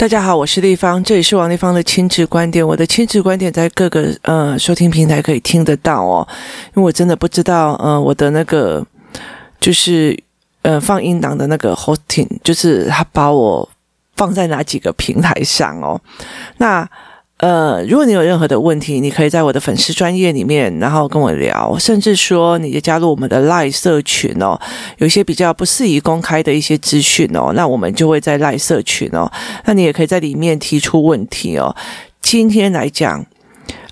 大家好，我是丽芳，这里是王丽芳的亲子观点。我的亲子观点在各个呃收听平台可以听得到哦，因为我真的不知道呃我的那个就是呃放音档的那个 hosting，就是他把我放在哪几个平台上哦，那。呃，如果你有任何的问题，你可以在我的粉丝专页里面，然后跟我聊，甚至说你就加入我们的 LINE 社群哦，有一些比较不适宜公开的一些资讯哦，那我们就会在 LINE 社群哦，那你也可以在里面提出问题哦。今天来讲，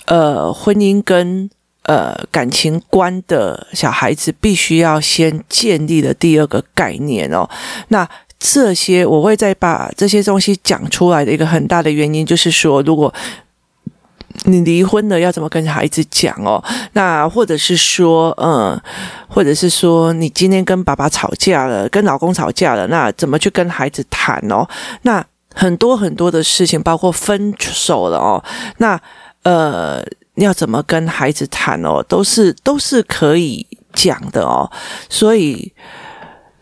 呃，婚姻跟呃感情观的小孩子必须要先建立的第二个概念哦，那。这些我会再把这些东西讲出来的一个很大的原因，就是说，如果你离婚了，要怎么跟孩子讲哦？那或者是说，嗯，或者是说，你今天跟爸爸吵架了，跟老公吵架了，那怎么去跟孩子谈哦？那很多很多的事情，包括分手了哦，那呃，要怎么跟孩子谈哦？都是都是可以讲的哦，所以。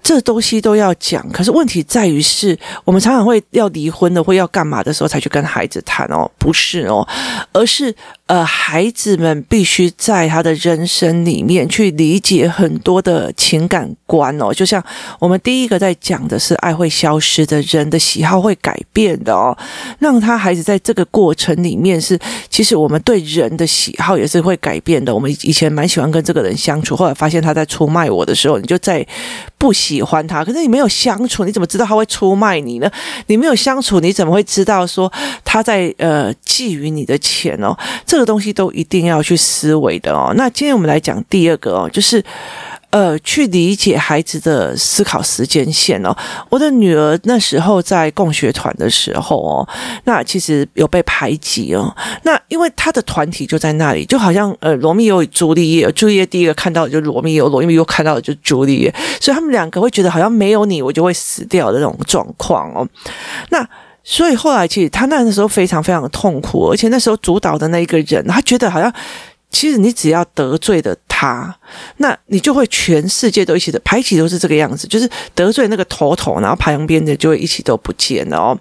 这东西都要讲，可是问题在于是，我们常常会要离婚的，或要干嘛的时候才去跟孩子谈哦，不是哦，而是。呃，孩子们必须在他的人生里面去理解很多的情感观哦，就像我们第一个在讲的是爱会消失的，人的喜好会改变的哦，让他孩子在这个过程里面是，其实我们对人的喜好也是会改变的。我们以前蛮喜欢跟这个人相处，后来发现他在出卖我的时候，你就在不喜欢他。可是你没有相处，你怎么知道他会出卖你呢？你没有相处，你怎么会知道说他在呃觊觎你的钱哦？这个东西都一定要去思维的哦。那今天我们来讲第二个哦，就是呃，去理解孩子的思考时间线哦。我的女儿那时候在共学团的时候哦，那其实有被排挤哦。那因为她的团体就在那里，就好像呃，罗密欧与朱丽叶，朱丽叶第一个看到的就是罗密欧，罗密欧看到的就是朱丽叶，所以他们两个会觉得好像没有你，我就会死掉的那种状况哦。那。所以后来，其实他那时候非常非常的痛苦，而且那时候主导的那一个人，他觉得好像，其实你只要得罪的他，那你就会全世界都一起的排挤，都是这个样子，就是得罪那个头头，然后旁边的就会一起都不见了哦。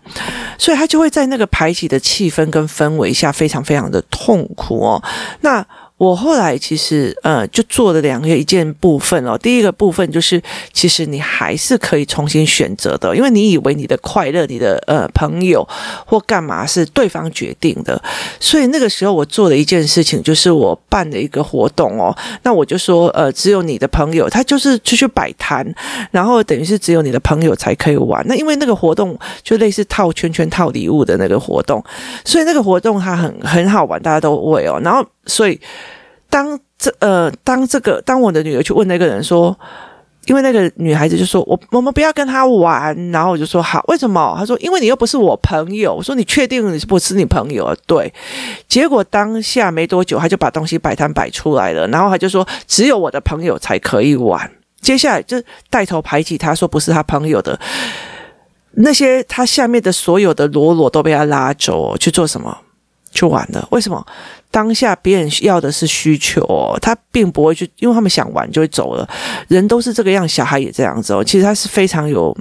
所以他就会在那个排挤的气氛跟氛围下，非常非常的痛苦哦。那。我后来其实呃就做了两个一件部分哦，第一个部分就是其实你还是可以重新选择的，因为你以为你的快乐、你的呃朋友或干嘛是对方决定的，所以那个时候我做了一件事情，就是我办了一个活动哦，那我就说呃只有你的朋友，他就是出去摆摊，然后等于是只有你的朋友才可以玩，那因为那个活动就类似套圈圈套礼物的那个活动，所以那个活动它很很好玩，大家都会哦，然后。所以，当这呃，当这个，当我的女儿去问那个人说，因为那个女孩子就说，我我们不要跟他玩，然后我就说好，为什么？他说，因为你又不是我朋友。我说，你确定你是不是你朋友？对。结果当下没多久，他就把东西摆摊摆出来了，然后他就说，只有我的朋友才可以玩。接下来就带头排挤他，说不是他朋友的那些，他下面的所有的裸裸都被他拉走去做什么？就完了？为什么？当下别人要的是需求，他并不会去，因为他们想玩就会走了。人都是这个样，小孩也这样子哦。其实他是非常有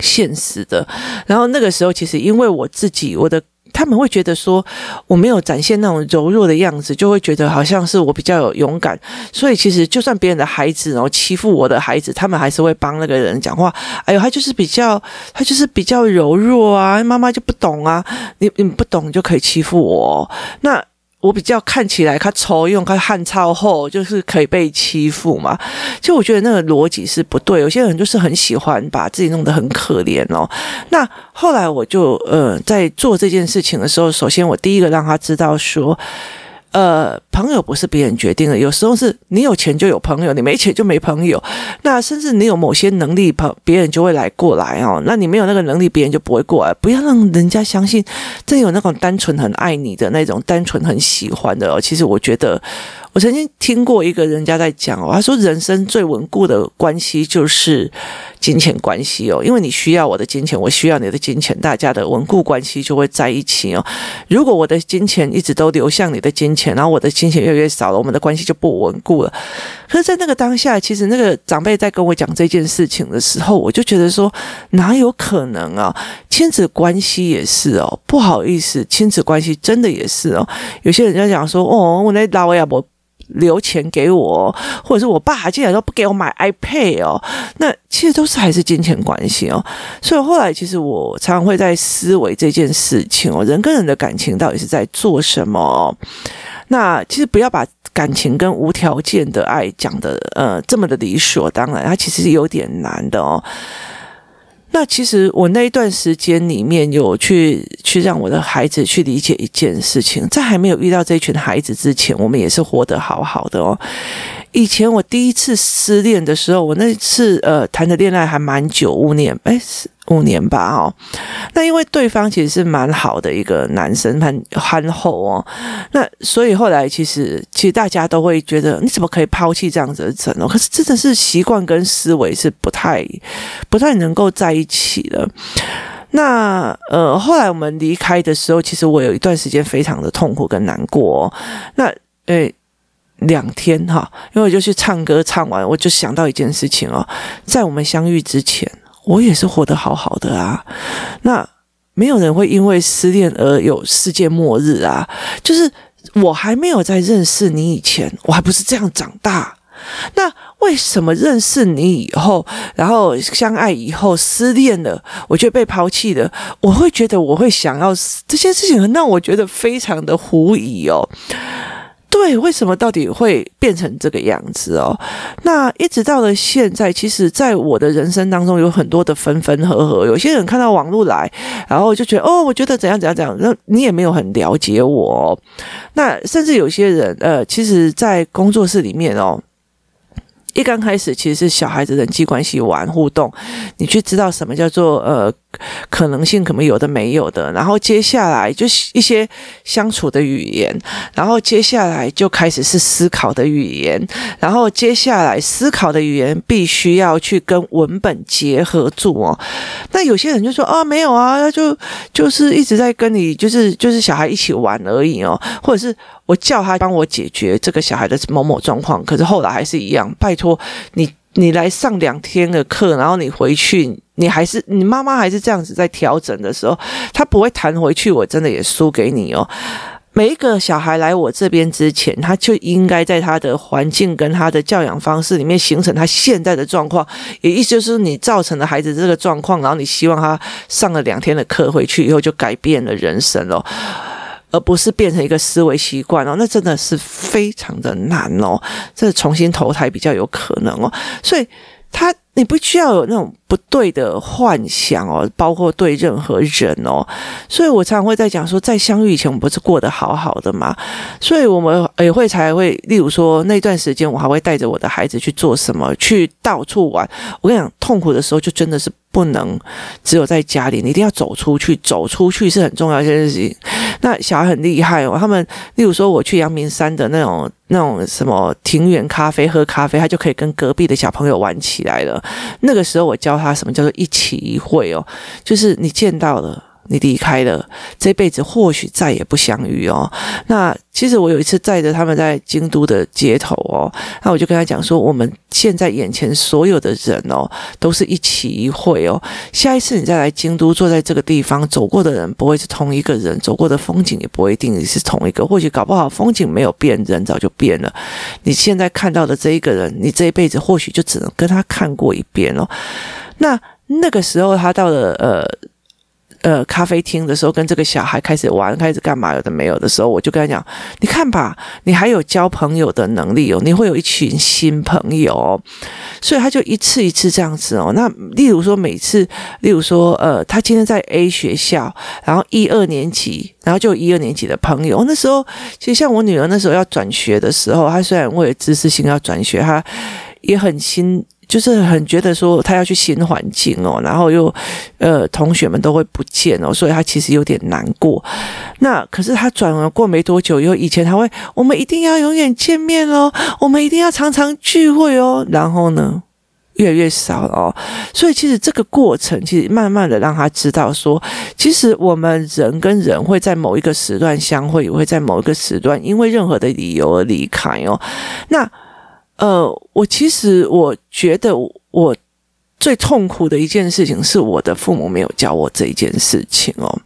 现实的。然后那个时候，其实因为我自己，我的他们会觉得说我没有展现那种柔弱的样子，就会觉得好像是我比较有勇敢。所以其实就算别人的孩子然后欺负我的孩子，他们还是会帮那个人讲话。哎呦，他就是比较，他就是比较柔弱啊，妈妈就不懂啊，你你不懂就可以欺负我那。我比较看起来他丑，用他汗超厚就是可以被欺负嘛。其实我觉得那个逻辑是不对。有些人就是很喜欢把自己弄得很可怜哦。那后来我就呃在做这件事情的时候，首先我第一个让他知道说。呃，朋友不是别人决定的，有时候是你有钱就有朋友，你没钱就没朋友。那甚至你有某些能力，朋别人就会来过来哦。那你没有那个能力，别人就不会过来。不要让人家相信，真有那种单纯很爱你的那种，单纯很喜欢的哦。其实我觉得。我曾经听过一个人家在讲哦，他说人生最稳固的关系就是金钱关系哦，因为你需要我的金钱，我需要你的金钱，大家的稳固关系就会在一起哦。如果我的金钱一直都流向你的金钱，然后我的金钱越来越少了，我们的关系就不稳固了。可是，在那个当下，其实那个长辈在跟我讲这件事情的时候，我就觉得说，哪有可能啊？亲子关系也是哦，不好意思，亲子关系真的也是哦。有些人在讲说，哦，我那老呀，我。留钱给我，或者是我爸竟然都不给我买 iPad 哦，那其实都是还是金钱关系哦。所以后来其实我常常会在思维这件事情哦，人跟人的感情到底是在做什么？那其实不要把感情跟无条件的爱讲的呃这么的理所当然，它其实是有点难的哦。那其实我那一段时间里面有去去让我的孩子去理解一件事情，在还没有遇到这群孩子之前，我们也是活得好好的哦。以前我第一次失恋的时候，我那次呃谈的恋爱还蛮久，五年，诶，五年吧，哦。那因为对方其实是蛮好的一个男生，很憨厚哦。那所以后来其实其实大家都会觉得你怎么可以抛弃这样子的人哦？可是真的是习惯跟思维是不太不太能够在一起的。那呃后来我们离开的时候，其实我有一段时间非常的痛苦跟难过哦。那诶。两天哈，因为我就去唱歌，唱完我就想到一件事情哦，在我们相遇之前，我也是活得好好的啊。那没有人会因为失恋而有世界末日啊。就是我还没有在认识你以前，我还不是这样长大。那为什么认识你以后，然后相爱以后失恋了，我就被抛弃了？我会觉得我会想要这些事情，让我觉得非常的狐疑哦。对，为什么到底会变成这个样子哦？那一直到了现在，其实，在我的人生当中，有很多的分分合合。有些人看到网络来，然后就觉得哦，我觉得怎样怎样怎样，那你也没有很了解我。那甚至有些人，呃，其实，在工作室里面哦。一刚开始其实是小孩子人际关系玩互动，你去知道什么叫做呃可能性，可能有的没有的，然后接下来就是一些相处的语言，然后接下来就开始是思考的语言，然后接下来思考的语言必须要去跟文本结合住哦。那有些人就说啊没有啊，他就就是一直在跟你就是就是小孩一起玩而已哦，或者是。我叫他帮我解决这个小孩的某某状况，可是后来还是一样。拜托你，你来上两天的课，然后你回去，你还是你妈妈还是这样子在调整的时候，他不会弹回去。我真的也输给你哦。每一个小孩来我这边之前，他就应该在他的环境跟他的教养方式里面形成他现在的状况。也意思就是你造成了孩子这个状况，然后你希望他上了两天的课回去以后就改变了人生哦。而不是变成一个思维习惯哦，那真的是非常的难哦，这重新投胎比较有可能哦，所以他你不需要有那种不对的幻想哦，包括对任何人哦，所以我常常会在讲说，在相遇以前我们不是过得好好的吗？所以我们也会才会，例如说那段时间我还会带着我的孩子去做什么，去到处玩。我跟你讲，痛苦的时候就真的是。不能只有在家里，你一定要走出去。走出去是很重要一件事情。那小孩很厉害哦，他们例如说我去阳明山的那种那种什么庭园咖啡喝咖啡，他就可以跟隔壁的小朋友玩起来了。那个时候我教他什么叫做一起一会哦，就是你见到了。你离开了，这辈子或许再也不相遇哦。那其实我有一次载着他们在京都的街头哦，那我就跟他讲说，我们现在眼前所有的人哦，都是一起一会哦。下一次你再来京都，坐在这个地方，走过的人不会是同一个人，走过的风景也不会一定是同一个。或许搞不好风景没有变，人早就变了。你现在看到的这一个人，你这一辈子或许就只能跟他看过一遍哦。那那个时候他到了呃。呃，咖啡厅的时候，跟这个小孩开始玩，开始干嘛？有的没有的时候，我就跟他讲：“你看吧，你还有交朋友的能力哦，你会有一群新朋友哦。”所以他就一次一次这样子哦。那例如说，每次，例如说，呃，他今天在 A 学校，然后一二年级，然后就一二年级的朋友。那时候，其实像我女儿那时候要转学的时候，她虽然为了知识性要转学，她也很心。就是很觉得说他要去新环境哦，然后又呃同学们都会不见哦，所以他其实有点难过。那可是他转了过没多久，又以前他会，我们一定要永远见面哦，我们一定要常常聚会哦。然后呢，越来越少了哦。所以其实这个过程，其实慢慢的让他知道说，其实我们人跟人会在某一个时段相会，也会在某一个时段因为任何的理由而离开哦。那呃，我其实我觉得我最痛苦的一件事情是我的父母没有教我这一件事情哦。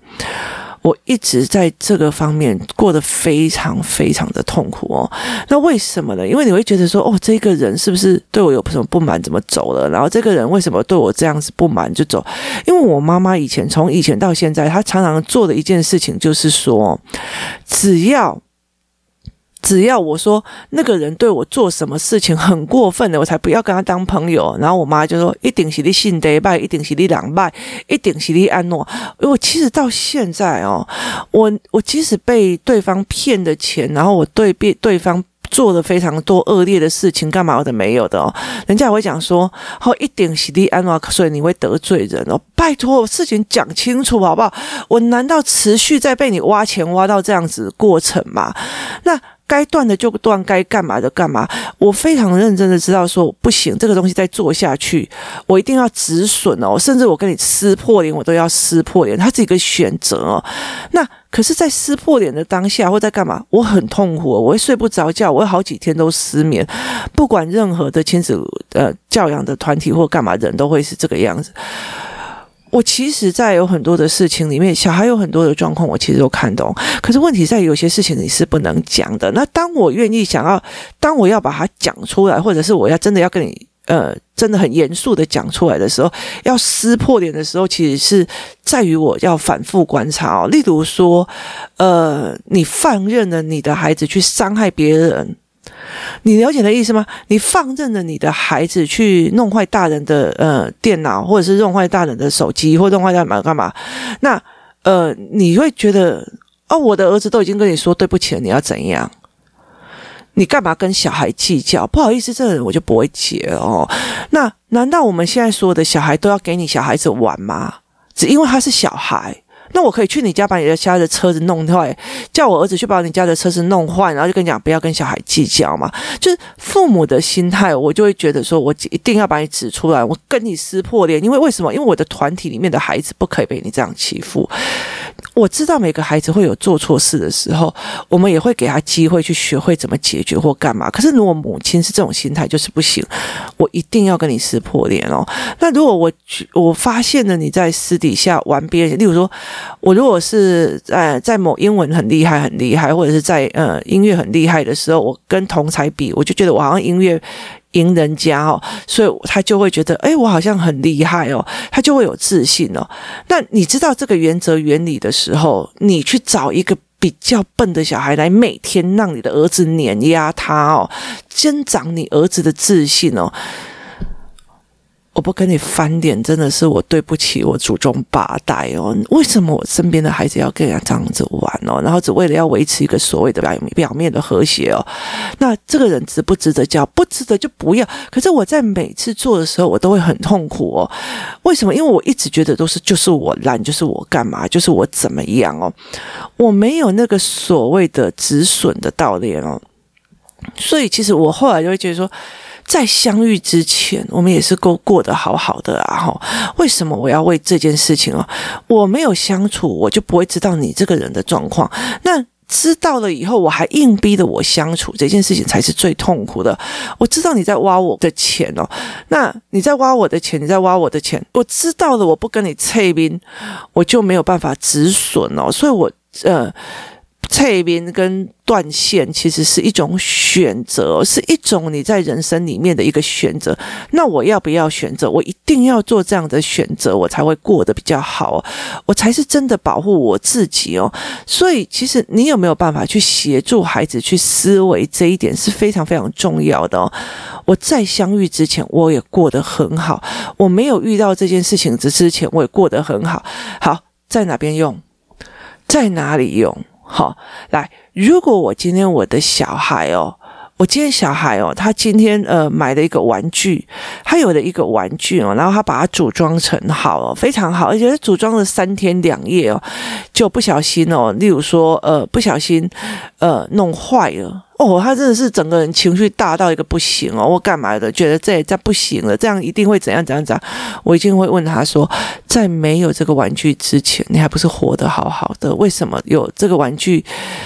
我一直在这个方面过得非常非常的痛苦哦。那为什么呢？因为你会觉得说，哦，这个人是不是对我有什么不满，怎么走了？然后这个人为什么对我这样子不满就走？因为我妈妈以前从以前到现在，她常常做的一件事情就是说，只要。只要我说那个人对我做什么事情很过分的，我才不要跟他当朋友。然后我妈就说：“一定是你信得拜，一定是你两拜，一定是你安诺。”我其实到现在哦，我我即使被对方骗的钱，然后我对被对方做了非常多恶劣的事情，干嘛我的没有的哦，人家也会讲说：“好，一定是你安诺，所以你会得罪人哦。”拜托，事情讲清楚好不好？我难道持续在被你挖钱挖到这样子过程吗？那。该断的就断，该干嘛的干嘛。我非常认真的知道说不行，这个东西再做下去，我一定要止损哦。甚至我跟你撕破脸，我都要撕破脸。它是一个选择哦。那可是，在撕破脸的当下，或在干嘛，我很痛苦，我会睡不着觉，我会好几天都失眠。不管任何的亲子呃教养的团体或干嘛，人都会是这个样子。我其实，在有很多的事情里面，小孩有很多的状况，我其实都看懂。可是问题在有些事情你是不能讲的。那当我愿意想要，当我要把它讲出来，或者是我要真的要跟你，呃，真的很严肃的讲出来的时候，要撕破脸的时候，其实是在于我要反复观察哦。例如说，呃，你放任了你的孩子去伤害别人。你了解的意思吗？你放任了你的孩子去弄坏大人的呃电脑，或者是弄坏大人的手机，或弄坏大人干嘛？那呃，你会觉得哦，我的儿子都已经跟你说对不起了，你要怎样？你干嘛跟小孩计较？不好意思，这个人我就不会结哦。那难道我们现在所有的小孩都要给你小孩子玩吗？只因为他是小孩？那我可以去你家把你的家的车子弄坏，叫我儿子去把你家的车子弄坏，然后就跟你讲不要跟小孩计较嘛。就是父母的心态，我就会觉得说我一定要把你指出来，我跟你撕破脸，因为为什么？因为我的团体里面的孩子不可以被你这样欺负。我知道每个孩子会有做错事的时候，我们也会给他机会去学会怎么解决或干嘛。可是如果母亲是这种心态，就是不行，我一定要跟你撕破脸哦。那如果我我发现了你在私底下玩别人，例如说。我如果是呃在某英文很厉害很厉害，或者是在呃音乐很厉害的时候，我跟同才比，我就觉得我好像音乐赢人家哦，所以他就会觉得，哎，我好像很厉害哦，他就会有自信哦。那你知道这个原则原理的时候，你去找一个比较笨的小孩来，每天让你的儿子碾压他哦，增长你儿子的自信哦。我不跟你翻脸，真的是我对不起我祖宗八代哦。为什么我身边的孩子要跟人家这样子玩哦？然后只为了要维持一个所谓的表表面的和谐哦？那这个人值不值得教？不值得就不要。可是我在每次做的时候，我都会很痛苦哦。为什么？因为我一直觉得都是就是我烂，就是我干嘛，就是我怎么样哦？我没有那个所谓的止损的道理哦。所以其实我后来就会觉得说。在相遇之前，我们也是过过得好好的啊！哈，为什么我要为这件事情哦？我没有相处，我就不会知道你这个人的状况。那知道了以后，我还硬逼着我相处，这件事情才是最痛苦的。我知道你在挖我的钱哦，那你在挖我的钱，你在挖我的钱。我知道了，我不跟你测兵，我就没有办法止损哦。所以我呃。退边跟断线其实是一种选择，是一种你在人生里面的一个选择。那我要不要选择？我一定要做这样的选择，我才会过得比较好，我才是真的保护我自己哦。所以，其实你有没有办法去协助孩子去思维这一点是非常非常重要的哦。我在相遇之前，我也过得很好；我没有遇到这件事情之之前，我也过得很好。好，在哪边用？在哪里用？好，来，如果我今天我的小孩哦，我今天小孩哦，他今天呃买了一个玩具，他有了一个玩具哦，然后他把它组装成好哦，非常好，而且他组装了三天两夜哦，就不小心哦，例如说呃不小心呃弄坏了。哦，他真的是整个人情绪大到一个不行哦，我干嘛的？觉得这这不行了，这样一定会怎样怎样怎样？我一定会问他说，在没有这个玩具之前，你还不是活得好好的？为什么有这个玩具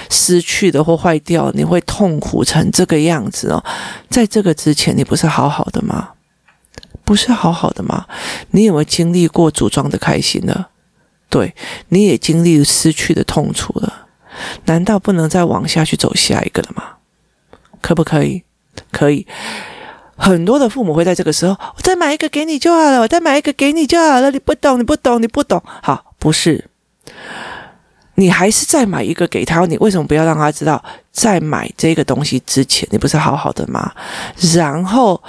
失去的或坏掉，你会痛苦成这个样子哦？在这个之前，你不是好好的吗？不是好好的吗？你有没有经历过组装的开心呢？对，你也经历失去的痛楚了，难道不能再往下去走下一个了吗？可不可以？可以。很多的父母会在这个时候，我再买一个给你就好了，我再买一个给你就好了。你不懂，你不懂，你不懂。好，不是，你还是再买一个给他。你为什么不要让他知道，在买这个东西之前，你不是好好的吗？然后。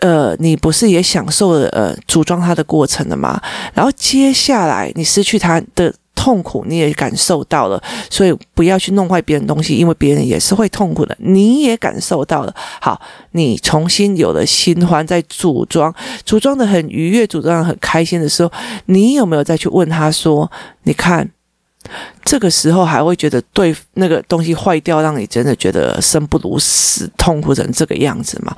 呃，你不是也享受了呃组装它的过程了吗？然后接下来你失去它的痛苦，你也感受到了，所以不要去弄坏别人东西，因为别人也是会痛苦的，你也感受到了。好，你重新有了新欢，在组装，组装的很愉悦，组装的很开心的时候，你有没有再去问他说：“你看，这个时候还会觉得对那个东西坏掉，让你真的觉得生不如死，痛苦成这个样子吗？”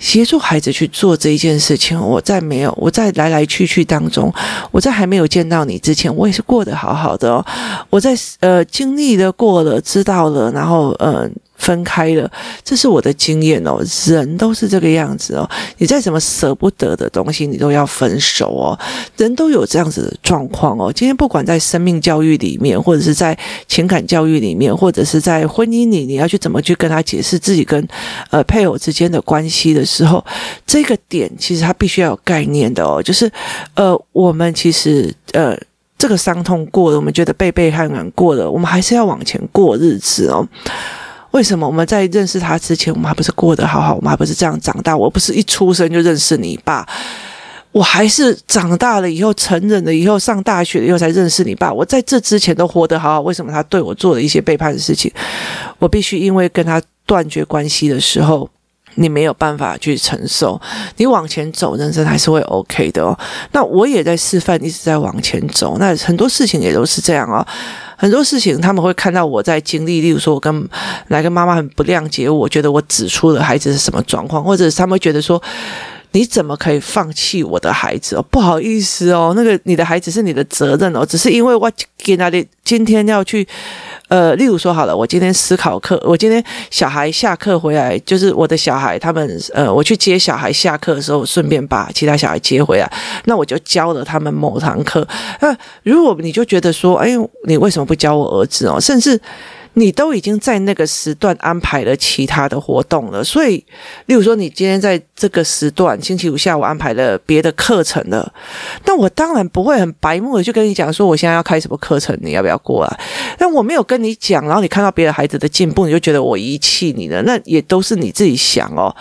协助孩子去做这一件事情，我在没有，我在来来去去当中，我在还没有见到你之前，我也是过得好好的哦。我在呃经历的过了，知道了，然后呃。分开了，这是我的经验哦。人都是这个样子哦。你再怎么舍不得的东西，你都要分手哦。人都有这样子的状况哦。今天不管在生命教育里面，或者是在情感教育里面，或者是在婚姻里，你要去怎么去跟他解释自己跟呃配偶之间的关系的时候，这个点其实他必须要有概念的哦。就是呃，我们其实呃这个伤痛过了，我们觉得被背叛完过了，我们还是要往前过日子哦。为什么我们在认识他之前，我们还不是过得好好？我们还不是这样长大？我不是一出生就认识你爸，我还是长大了以后成人了以后上大学了以后才认识你爸。我在这之前都活得好好，为什么他对我做了一些背叛的事情？我必须因为跟他断绝关系的时候，你没有办法去承受。你往前走，人生还是会 OK 的哦。那我也在示范，一直在往前走。那很多事情也都是这样哦。很多事情他们会看到我在经历，例如说我跟来跟妈妈很不谅解，我觉得我指出了孩子是什么状况，或者他们会觉得说，你怎么可以放弃我的孩子哦？不好意思哦，那个你的孩子是你的责任哦，只是因为我给那里今天要去。呃，例如说好了，我今天思考课，我今天小孩下课回来，就是我的小孩他们，呃，我去接小孩下课的时候，顺便把其他小孩接回来，那我就教了他们某堂课。那如果你就觉得说，哎，你为什么不教我儿子哦？甚至。你都已经在那个时段安排了其他的活动了，所以，例如说，你今天在这个时段，星期五下午安排了别的课程了，那我当然不会很白目的就跟你讲说，我现在要开什么课程，你要不要过来？但我没有跟你讲，然后你看到别的孩子的进步，你就觉得我遗弃你了，那也都是你自己想哦。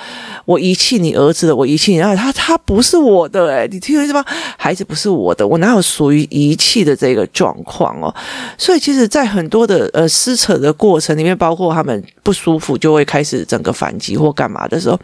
我遗弃你儿子的，我遗弃你，然后他他不是我的，诶，你听懂意思吗？孩子不是我的，我哪有属于遗弃的这个状况哦？所以，其实，在很多的呃撕扯的过程里面，包括他们不舒服就会开始整个反击或干嘛的时候，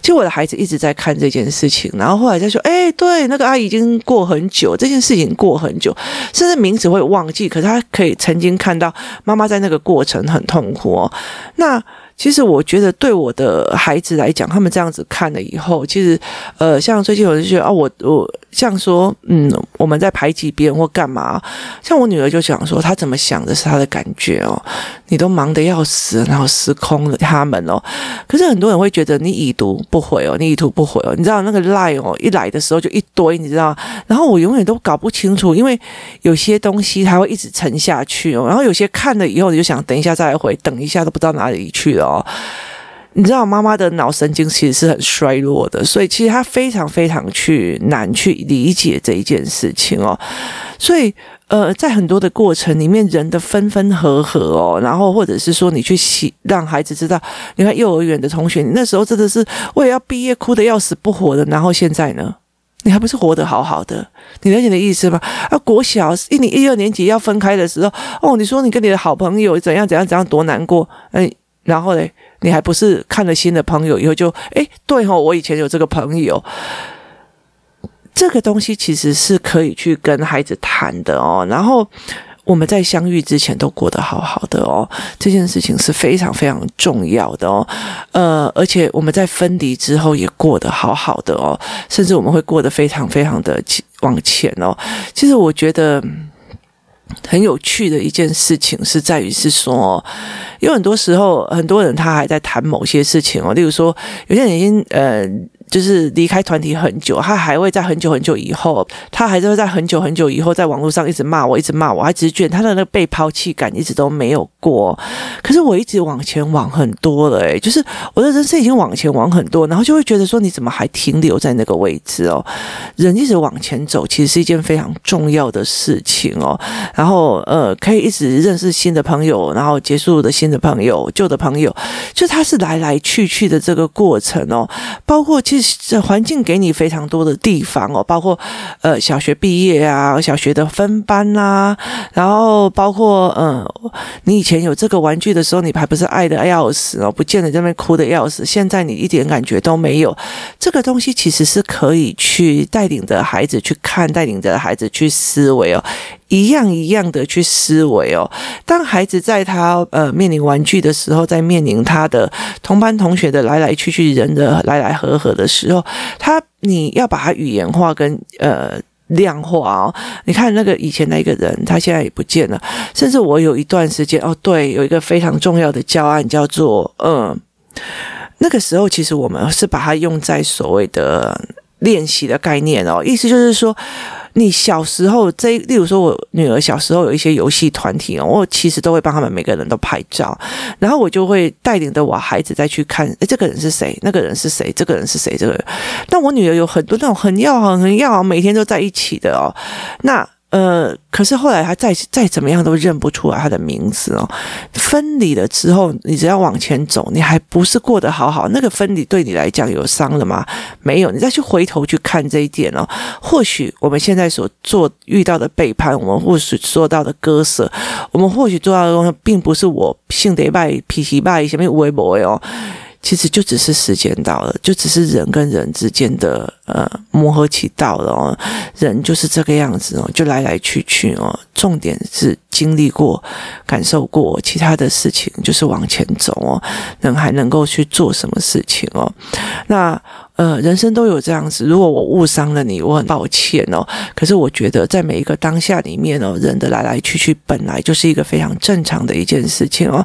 其实我的孩子一直在看这件事情，然后后来再说，哎，对，那个阿姨已经过很久，这件事情过很久，甚至名字会忘记，可是他可以曾经看到妈妈在那个过程很痛苦哦。那。其实我觉得，对我的孩子来讲，他们这样子看了以后，其实，呃，像最近有人觉得啊，我我像说，嗯，我们在排挤别人或干嘛？像我女儿就讲说，她怎么想的是她的感觉哦，你都忙得要死，然后失控了他们哦。可是很多人会觉得你已读不回哦，你已读不回哦，你知道那个赖哦，一来的时候就一堆，你知道？然后我永远都搞不清楚，因为有些东西它会一直沉下去哦，然后有些看了以后你就想等一下再回，等一下都不知道哪里去了。哦你知道妈妈的脑神经其实是很衰弱的，所以其实她非常非常去难去理解这一件事情哦。所以呃，在很多的过程里面，人的分分合合哦，然后或者是说你去洗让孩子知道，你看幼儿园的同学，你那时候真的是为了要毕业，哭得要死不活的，然后现在呢，你还不是活得好好的？你了解你的意思吗？啊，国小一年一二年级要分开的时候，哦，你说你跟你的好朋友怎样怎样怎样多难过，哎。然后嘞，你还不是看了新的朋友以后就诶，对哦，我以前有这个朋友，这个东西其实是可以去跟孩子谈的哦。然后我们在相遇之前都过得好好的哦，这件事情是非常非常重要的哦。呃，而且我们在分离之后也过得好好的哦，甚至我们会过得非常非常的往前哦。其实我觉得。很有趣的一件事情是在于是说，有很多时候很多人他还在谈某些事情哦，例如说有些人已经呃。就是离开团体很久，他还会在很久很久以后，他还是会在很久很久以后，在网络上一直骂我，一直骂我，还只是觉得他的那个被抛弃感一直都没有过。可是我一直往前往很多了，诶，就是我的人生已经往前往很多，然后就会觉得说，你怎么还停留在那个位置哦？人一直往前走，其实是一件非常重要的事情哦。然后呃，可以一直认识新的朋友，然后结束的新的朋友，旧的朋友，就他是来来去去的这个过程哦，包括其实。这环境给你非常多的地方哦，包括呃小学毕业啊，小学的分班呐、啊，然后包括嗯、呃，你以前有这个玩具的时候，你还不是爱的要死哦，不见得在那边哭的要死。现在你一点感觉都没有，这个东西其实是可以去带领着孩子去看，带领着孩子去思维哦。一样一样的去思维哦。当孩子在他呃面临玩具的时候，在面临他的同班同学的来来去去、人的来来合合的时候，他你要把它语言化跟呃量化哦。你看那个以前那个人，他现在也不见了。甚至我有一段时间哦，对，有一个非常重要的教案叫做嗯，那个时候其实我们是把它用在所谓的练习的概念哦，意思就是说。你小时候这，例如说，我女儿小时候有一些游戏团体哦，我其实都会帮他们每个人都拍照，然后我就会带领着我孩子再去看，哎，这个人是谁？那个人是谁？这个人是谁？这个人。但我女儿有很多那种很要好、很要好，每天都在一起的哦，那。呃，可是后来他再再怎么样都认不出来他的名字哦。分离了之后，你只要往前走，你还不是过得好好？那个分离对你来讲有伤了吗？没有。你再去回头去看这一点哦，或许我们现在所做遇到的背叛，我们或许做到的割舍，我们或许做到的东西，并不是我性德败、脾气败什么微博哦。其实就只是时间到了，就只是人跟人之间的呃磨合期到了哦，人就是这个样子哦，就来来去去哦，重点是经历过、感受过，其他的事情就是往前走哦，人还能够去做什么事情哦？那。呃，人生都有这样子。如果我误伤了你，我很抱歉哦。可是我觉得，在每一个当下里面哦，人的来来去去本来就是一个非常正常的一件事情哦。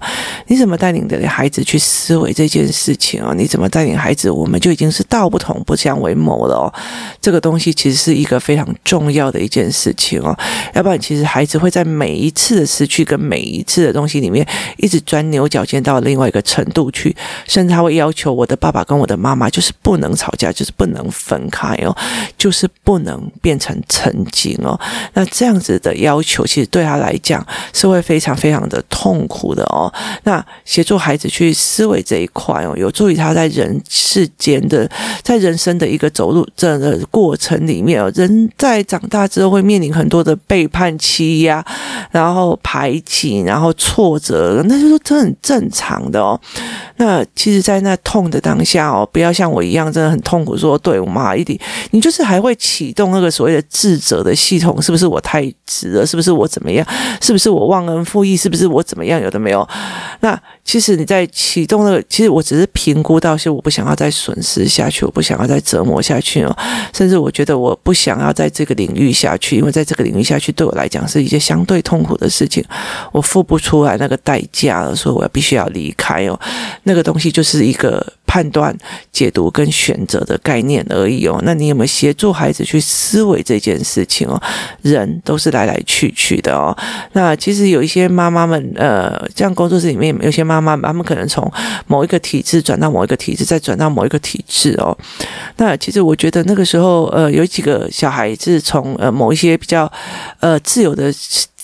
你怎么带领的孩子去思维这件事情哦？你怎么带领孩子，我们就已经是道不同不相为谋了哦。这个东西其实是一个非常重要的一件事情哦。要不然，其实孩子会在每一次的失去跟每一次的东西里面，一直钻牛角尖到另外一个程度去，甚至他会要求我的爸爸跟我的妈妈就是不能。吵架就是不能分开哦，就是不能变成曾经哦。那这样子的要求，其实对他来讲是会非常非常的痛苦的哦。那协助孩子去思维这一块哦，有助于他在人世间的，在人生的一个走路这个过程里面哦，人在长大之后会面临很多的背叛、欺压，然然后排挤，然后挫折，那就是这很正常的哦。那其实，在那痛的当下哦，不要像我一样，真的很痛苦。说对我妈一点，你就是还会启动那个所谓的自责的系统，是不是我太直了？是不是我怎么样？是不是我忘恩负义？是不是我怎么样？有的没有？那其实你在启动那个，其实我只是评估到，是我不想要再损失下去，我不想要再折磨下去哦。甚至我觉得我不想要在这个领域下去，因为在这个领域下去对我来讲是一件相对痛苦的事情，我付不出来那个代价了，所以我要必须要离开哦。那个东西就是一个判断、解读跟选择的概念而已哦。那你有没有协助孩子去思维这件事情哦？人都是来来去去的哦。那其实有一些妈妈们，呃，像工作室里面有些妈妈，他们可能从某一个体制转到某一个体制，再转到某一个体制哦。那其实我觉得那个时候，呃，有几个小孩子从呃某一些比较呃自由的。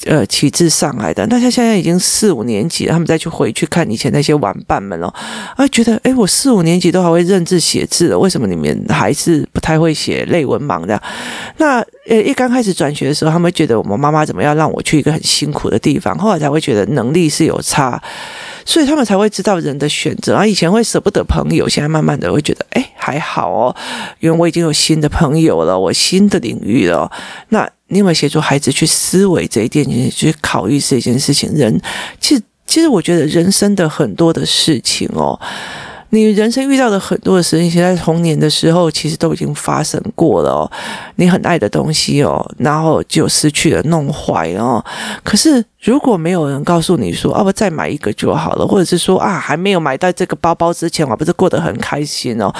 呃，启智上来的，那他现在已经四五年级了，他们再去回去看以前那些玩伴们了，啊，觉得哎，我四五年级都还会认字写字了，为什么你们还是不太会写类文盲的？那呃，一刚开始转学的时候，他们会觉得我们妈妈怎么样让我去一个很辛苦的地方，后来才会觉得能力是有差，所以他们才会知道人的选择。啊以前会舍不得朋友，现在慢慢的会觉得，哎，还好哦，因为我已经有新的朋友了，我新的领域了。那你有没有协助孩子去思维这一点，去考虑这件事情？人其实，其实我觉得人生的很多的事情哦。你人生遇到的很多的事情，现在童年的时候其实都已经发生过了。你很爱的东西哦，然后就失去了，弄坏了哦。可是如果没有人告诉你说，啊，我再买一个就好了，或者是说啊，还没有买到这个包包之前，我不是过得很开心哦。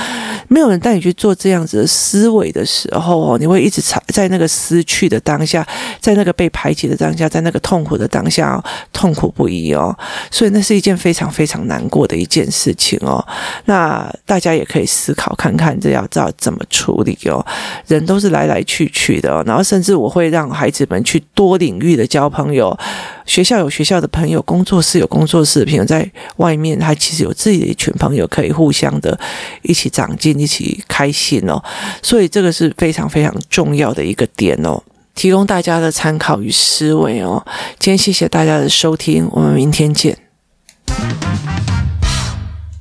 没有人带你去做这样子的思维的时候哦，你会一直在在那个失去的当下，在那个被排挤的当下，在那个痛苦的当下，痛苦不已哦。所以那是一件非常非常难过的一件事情哦。那大家也可以思考看看，这要知道怎么处理哦。人都是来来去去的，然后甚至我会让孩子们去多领域的交朋友。学校有学校的朋友，工作室有工作室的朋友，在外面他其实有自己的一群朋友，可以互相的一起长进，一起开心哦。所以这个是非常非常重要的一个点哦，提供大家的参考与思维哦。今天谢谢大家的收听，我们明天见。